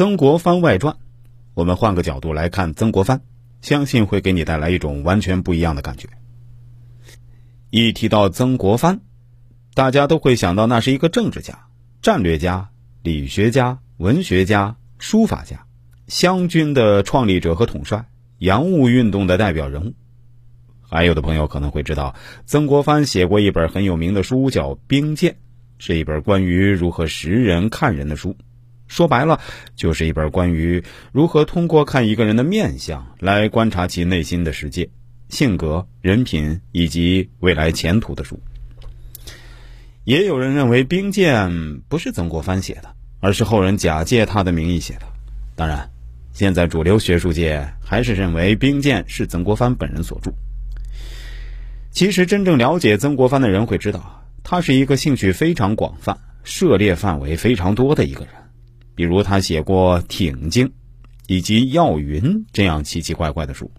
曾国藩外传，我们换个角度来看曾国藩，相信会给你带来一种完全不一样的感觉。一提到曾国藩，大家都会想到那是一个政治家、战略家、理学家、文学家、书法家，湘军的创立者和统帅，洋务运动的代表人物。还有的朋友可能会知道，曾国藩写过一本很有名的书，叫《兵谏》，是一本关于如何识人看人的书。说白了，就是一本关于如何通过看一个人的面相来观察其内心的世界、性格、人品以及未来前途的书。也有人认为《兵谏》不是曾国藩写的，而是后人假借他的名义写的。当然，现在主流学术界还是认为《兵谏》是曾国藩本人所著。其实，真正了解曾国藩的人会知道，他是一个兴趣非常广泛、涉猎范围非常多的一个人。比如，他写过《挺经》以及《药云》这样奇奇怪怪的书。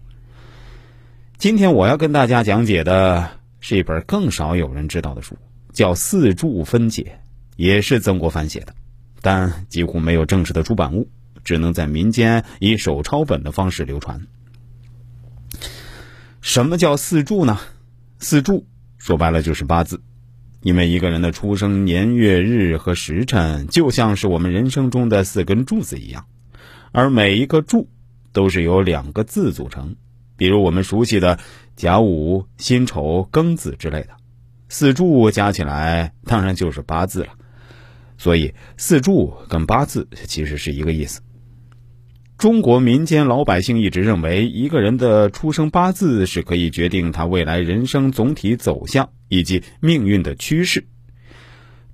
今天我要跟大家讲解的是一本更少有人知道的书，叫《四柱分解》，也是曾国藩写的，但几乎没有正式的出版物，只能在民间以手抄本的方式流传。什么叫四柱呢？四柱说白了就是八字，因为一个人的出生年月日和时辰就像是我们人生中的四根柱子一样，而每一个柱都是由两个字组成，比如我们熟悉的甲午、辛丑、庚子之类的，四柱加起来当然就是八字了。所以四柱跟八字其实是一个意思。中国民间老百姓一直认为，一个人的出生八字是可以决定他未来人生总体走向以及命运的趋势。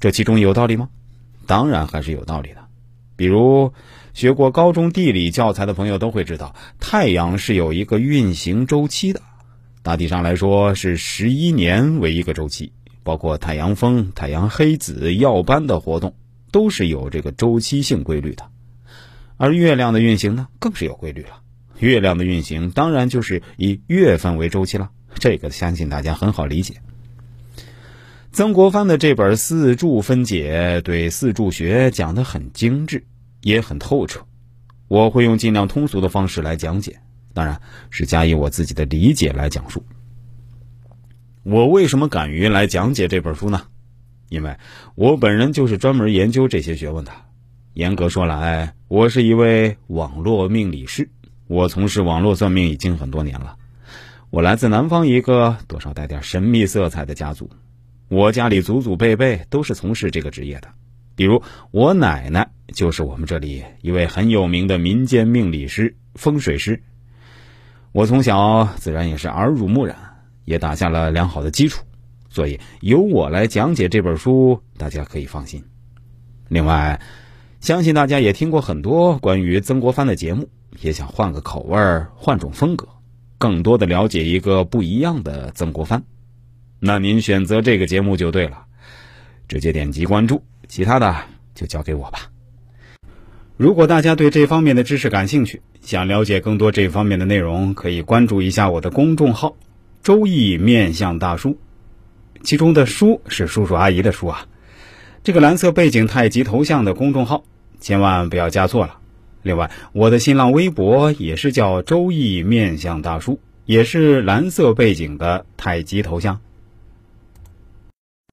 这其中有道理吗？当然还是有道理的。比如，学过高中地理教材的朋友都会知道，太阳是有一个运行周期的。大体上来说，是十一年为一个周期，包括太阳风、太阳黑子、耀斑的活动，都是有这个周期性规律的。而月亮的运行呢，更是有规律了。月亮的运行当然就是以月份为周期了，这个相信大家很好理解。曾国藩的这本《四柱分解》对四柱学讲得很精致，也很透彻。我会用尽量通俗的方式来讲解，当然是加以我自己的理解来讲述。我为什么敢于来讲解这本书呢？因为我本人就是专门研究这些学问的。严格说来，我是一位网络命理师。我从事网络算命已经很多年了。我来自南方一个多少带点神秘色彩的家族，我家里祖祖辈辈都是从事这个职业的。比如我奶奶就是我们这里一位很有名的民间命理师、风水师。我从小自然也是耳濡目染，也打下了良好的基础。所以由我来讲解这本书，大家可以放心。另外。相信大家也听过很多关于曾国藩的节目，也想换个口味儿、换种风格，更多的了解一个不一样的曾国藩。那您选择这个节目就对了，直接点击关注，其他的就交给我吧。如果大家对这方面的知识感兴趣，想了解更多这方面的内容，可以关注一下我的公众号“周易面相大叔”，其中的“叔”是叔叔阿姨的“叔”啊。这个蓝色背景太极头像的公众号，千万不要加错了。另外，我的新浪微博也是叫“周易面相大叔”，也是蓝色背景的太极头像。